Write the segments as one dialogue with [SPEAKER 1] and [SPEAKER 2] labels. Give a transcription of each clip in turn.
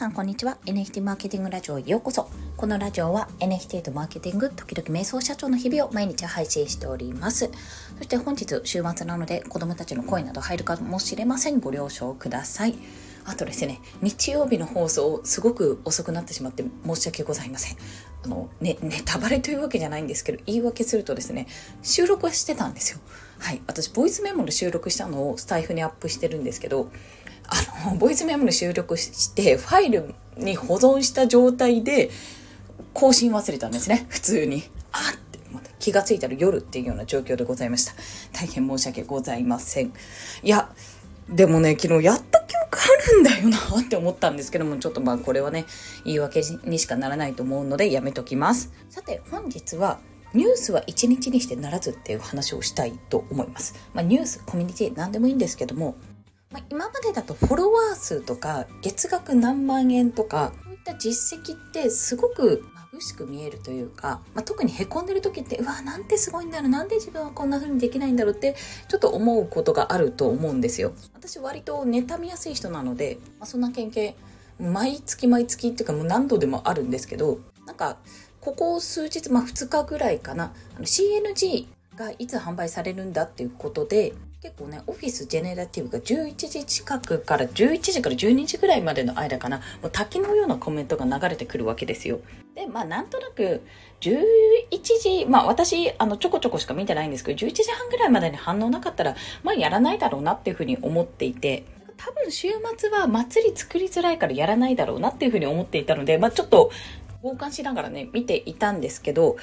[SPEAKER 1] さんこんにちは。NFT マーケティングラジオへようこそ。このラジオは NFT とマーケティング時々瞑想社長の日々を毎日配信しております。そして本日週末なので子供たちの声など入るかもしれません。ご了承ください。あとですね日曜日の放送すごく遅くなってしまって申し訳ございません。あのねネタバレというわけじゃないんですけど言い訳するとですね収録はしてたんですよ。はい。私ボイスメモで収録したのをスタイフにアップしてるんですけどあの、ボイスメモに収録して、ファイルに保存した状態で、更新忘れたんですね、普通に。あって、また気がついたら夜っていうような状況でございました。大変申し訳ございません。いや、でもね、昨日やった記憶あるんだよなって思ったんですけども、ちょっとまあこれはね、言い訳にしかならないと思うのでやめときます。さて、本日は、ニュースは一日にしてならずっていう話をしたいと思います。まあ、ニュース、コミュニティ、何でもいいんですけども、まあ、今までだとフォロワー数とか月額何万円とかそういった実績ってすごく眩しく見えるというか、まあ、特にへこんでる時ってうわなんてすごいんだろうなんで自分はこんな風にできないんだろうってちょっと思うことがあると思うんですよ。私割と妬みやすい人なので、まあ、そんな経験毎月毎月っていうかもう何度でもあるんですけどなんかここ数日、まあ、2日ぐらいかなあの CNG がいつ販売されるんだっていうことで結構ね、オフィスジェネラティブが11時近くから11時から12時ぐらいまでの間かな、もう滝のようなコメントが流れてくるわけですよ。で、まあなんとなく11時、まあ私、あのちょこちょこしか見てないんですけど、11時半ぐらいまでに反応なかったら、まあやらないだろうなっていうふうに思っていて、多分週末は祭り作りづらいからやらないだろうなっていうふうに思っていたので、まあちょっと傍観しながらね、見ていたんですけど、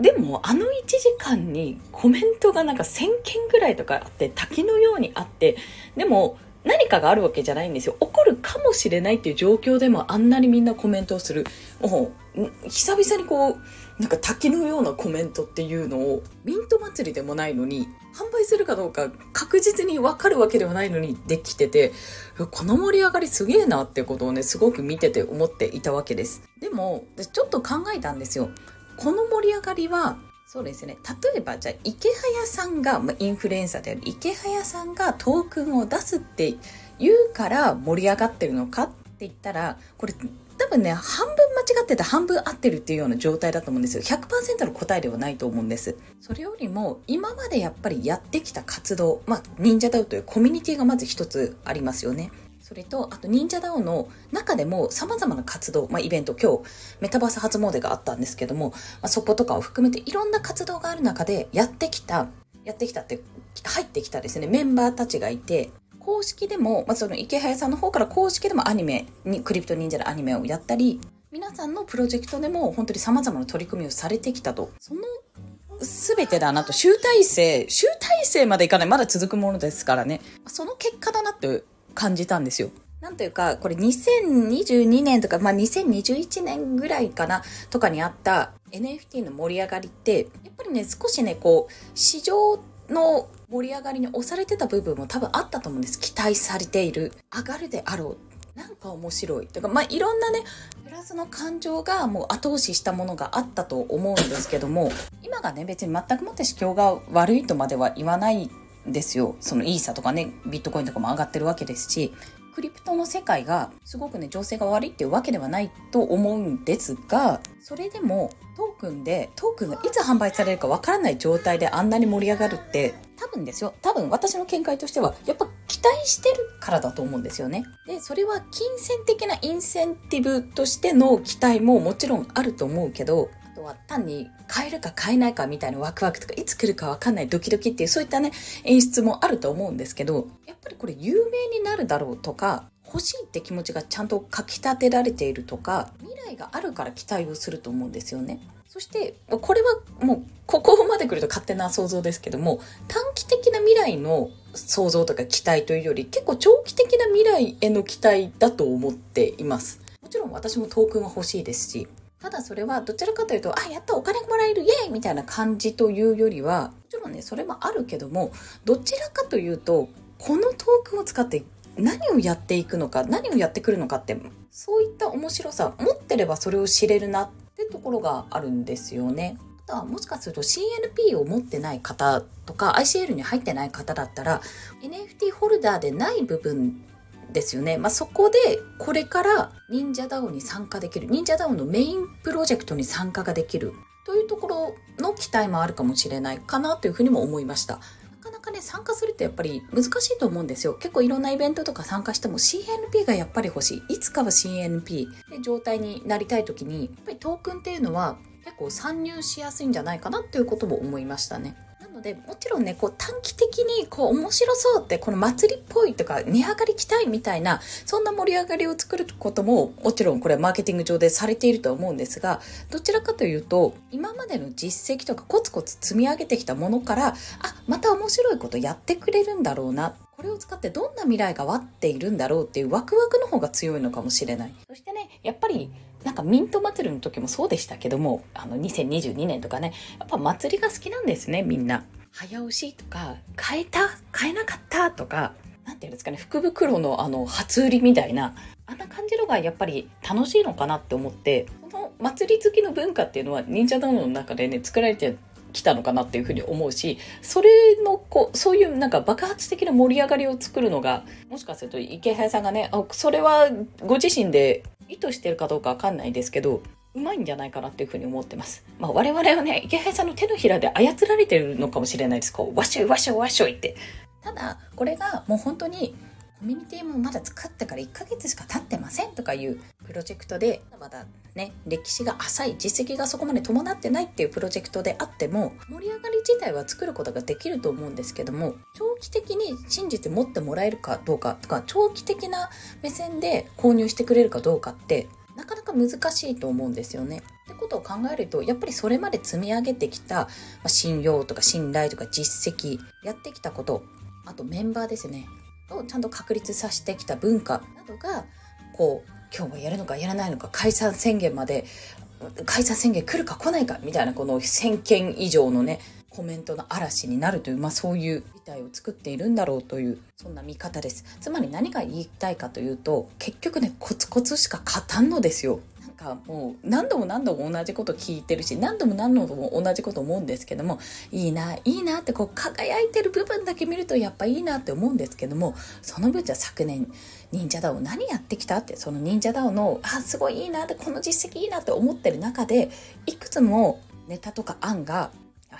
[SPEAKER 1] でもあの1時間にコメントがなんか1000件ぐらいとかあって滝のようにあってでも何かがあるわけじゃないんですよ。起こるかもしれないっていう状況でもあんなにみんなコメントをする。もう、久々にこう、なんか滝のようなコメントっていうのを、ミント祭りでもないのに、販売するかどうか確実にわかるわけではないのにできてて、この盛り上がりすげえなってことをね、すごく見てて思っていたわけです。でも、ちょっと考えたんですよ。この盛り上がりはそうですね。例えばじゃあ池早さんが、ま、インフルエンサーである池早さんがトークンを出すって言うから盛り上がってるのかって言ったらこれ多分ね半分間違ってて半分合ってるっていうような状態だと思うんですよ。100%の答えではないと思うんです。それよりも今までやっぱりやってきた活動まあ忍者ダウというコミュニティがまず一つありますよね。それと、あと、忍者ダオの中でも様々な活動、まあ、イベント、今日、メタバース初詣があったんですけども、まあ、そことかを含めていろんな活動がある中で、やってきた、やってきたって、入ってきたですね、メンバーたちがいて、公式でも、まあ、その池早さんの方から公式でもアニメに、クリプト忍者のアニメをやったり、皆さんのプロジェクトでも本当に様々な取り組みをされてきたと。その全てだなと、集大成、集大成までいかない、まだ続くものですからね。その結果だなって感じたんですよ。なんというか、これ2022年とか、まあ、2021年ぐらいかな、とかにあった NFT の盛り上がりって、やっぱりね、少しね、こう、市場の盛り上がりに押されてた部分も多分あったと思うんです。期待されている。上がるであろう。なんか面白い。とか、まあ、いろんなね、プラスの感情がもう後押ししたものがあったと思うんですけども、今がね、別に全くもって市況が悪いとまでは言わないですよ。そのイーサとかね、ビットコインとかも上がってるわけですし、クリプトの世界がすごくね、情勢が悪いっていうわけではないと思うんですが、それでもトークンで、トークンがいつ販売されるかわからない状態であんなに盛り上がるって、多分ですよ。多分私の見解としては、やっぱ期待してるからだと思うんですよね。で、それは金銭的なインセンティブとしての期待ももちろんあると思うけど、とは単に買えるか買えないかみたいなワクワクとかいつ来るかわかんないドキドキっていうそういったね演出もあると思うんですけどやっぱりこれ有名になるだろうとか欲しいって気持ちがちゃんとかきたてられているとか未来があるから期待をすると思うんですよね。そしてこれはもうここまで来ると勝手な想像ですけども短期的な未来の想像とか期待というより結構長期的な未来への期待だと思っています。もちろん私もトークンは欲しいですしただそれはどちらかというと、あ、やったお金もらえるイエーイみたいな感じというよりは、もちろんね、それもあるけども、どちらかというと、このトークンを使って何をやっていくのか、何をやってくるのかって、そういった面白さ、持ってればそれを知れるなってところがあるんですよね。あとはもしかすると CNP を持ってない方とか ICL に入ってない方だったら NFT ホルダーでない部分ですよね。まあ、そこでこれから忍者ダオに参加できる、忍者ダオのメインプロジェクトに参加ができるというところの期待もあるかもしれないかなというふうにも思いました。なかなかね、参加するってやっぱり難しいと思うんですよ。結構いろんなイベントとか参加しても CNP がやっぱり欲しい。いつかは CNP で状態になりたい時に、やっぱりトークンっていうのは結構参入しやすいんじゃないかなっていうことも思いましたね。のでもちろんねこう短期的にこう面白そうってこの祭りっぽいとか値上がり期待みたいなそんな盛り上がりを作ることももちろんこれマーケティング上でされていると思うんですがどちらかというと今までの実績とかコツコツ積み上げてきたものからあまた面白いことやってくれるんだろうなこれを使ってどんな未来が待っているんだろうっていうワクワクの方が強いのかもしれない。そしてね、やっぱりなんかミント祭りの時もそうでしたけども、あの2022年とかね、やっぱ祭りが好きなんですね、みんな。早押しとか、変えた？変えなかった？とか、なんていうんですかね、福袋のあの、初売りみたいな、あんな感じのがやっぱり楽しいのかなって思って、この祭り好きの文化っていうのは忍者ダウンの中でね、作られてきたのかなっていうふうに思うし、それのこう、そういうなんか爆発的な盛り上がりを作るのが、もしかすると池原さんがね、あ、それはご自身で意図してるかどうかわかんないですけど、うまいんじゃないかなっていうふうに思ってます。まあ我々はね、池原さんの手のひらで操られてるのかもしれないです。こう、わしょいわしょいわしょいって。ただ、これがもう本当にコミュニティもまだ作ってから1ヶ月しか経ってませんとかいうプロジェクトでまだね歴史が浅い実績がそこまで伴ってないっていうプロジェクトであっても盛り上がり自体は作ることができると思うんですけども長期的に信じて持ってもらえるかどうかとか長期的な目線で購入してくれるかどうかってなかなか難しいと思うんですよね。ってことを考えるとやっぱりそれまで積み上げてきた、まあ、信用とか信頼とか実績やってきたことあとメンバーですねをちゃんと確立させてきた文化などがこう今日はやるのかやらないのか解散宣言まで解散宣言来るか来ないかみたいなこの1000件以上のねコメントの嵐になるという、まあ、そういう事態を作っているんだろうというそんな見方です。つまり何が言いたいかというと結局ねコツコツしか勝たんのですよ。かもう何度も何度も同じこと聞いてるし何度も何度も同じこと思うんですけどもいいないいなってこう輝いてる部分だけ見るとやっぱいいなって思うんですけどもその分じゃ昨年忍者ダオ何やってきたってその忍者ダオのあすごいいいなってこの実績いいなって思ってる中でいくつもネタとか案が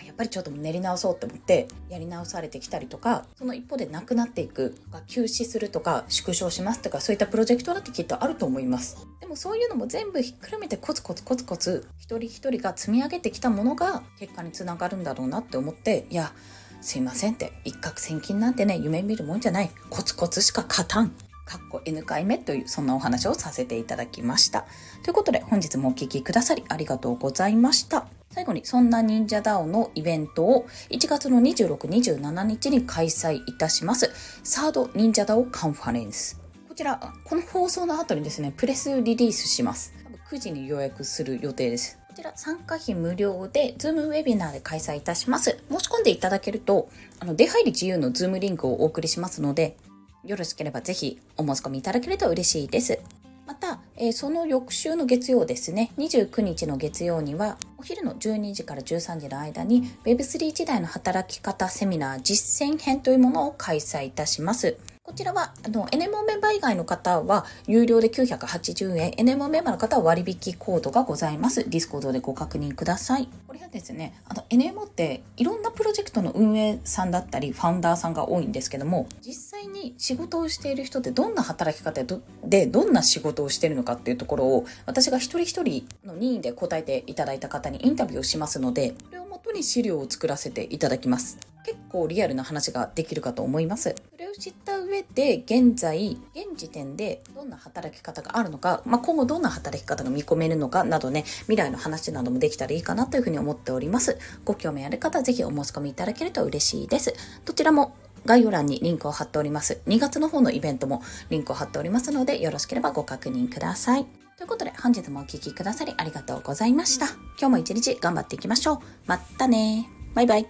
[SPEAKER 1] やっぱりちょっと練り直そうって思ってやり直されてきたりとかその一方でなくなっていく休止するとか縮小しますとかそういったプロジェクトだってきっとあると思います。でもそういうのも全部ひっくるめてコツコツコツコツ一人一人が積み上げてきたものが結果につながるんだろうなって思っていやすいませんって一攫千金なんてね夢見るもんじゃない。コツコツしか勝たん。かっこ N 回目というそんなお話をさせていただきました。ということで本日もお聴きくださりありがとうございました。最後にそんな忍者ダオのイベントを1月の26、27日に開催いたします。サード忍者ダオカンファレンス。こちら、この放送の後にですね、プレスリリースします。9時に予約する予定です。こちら参加費無料で、ズームウェビナーで開催いたします。申し込んでいただけると、あの、出入り自由のズームリンクをお送りしますので、よろしければぜひお申し込みいただけると嬉しいです。また、えー、その翌週の月曜ですね、29日の月曜には、お昼の12時から13時の間に Web3 時代の働き方セミナー実践編というものを開催いたします。こちらは、あの、NMO メンバー以外の方は、有料で980円、NMO メンバーの方は割引コードがございます。ディスコードでご確認ください。これはですね、あの、NMO っていろんなプロジェクトの運営さんだったり、ファウンダーさんが多いんですけども、実際に仕事をしている人ってどんな働き方でどんな仕事をしているのかっていうところを、私が一人一人の任意で答えていただいた方にインタビューをしますので、これをもとに資料を作らせていただきます。結構リアルな話ができるかと思います。を知った上で、現在、現時点でどんな働き方があるのか、まあ、今後どんな働き方が見込めるのかなどね、未来の話などもできたらいいかなというふうに思っております。ご興味ある方、ぜひお申し込みいただけると嬉しいです。どちらも概要欄にリンクを貼っております。2月の方のイベントもリンクを貼っておりますので、よろしければご確認ください。ということで、本日もお聴きくださりありがとうございました。今日も一日頑張っていきましょう。またねバイバイ。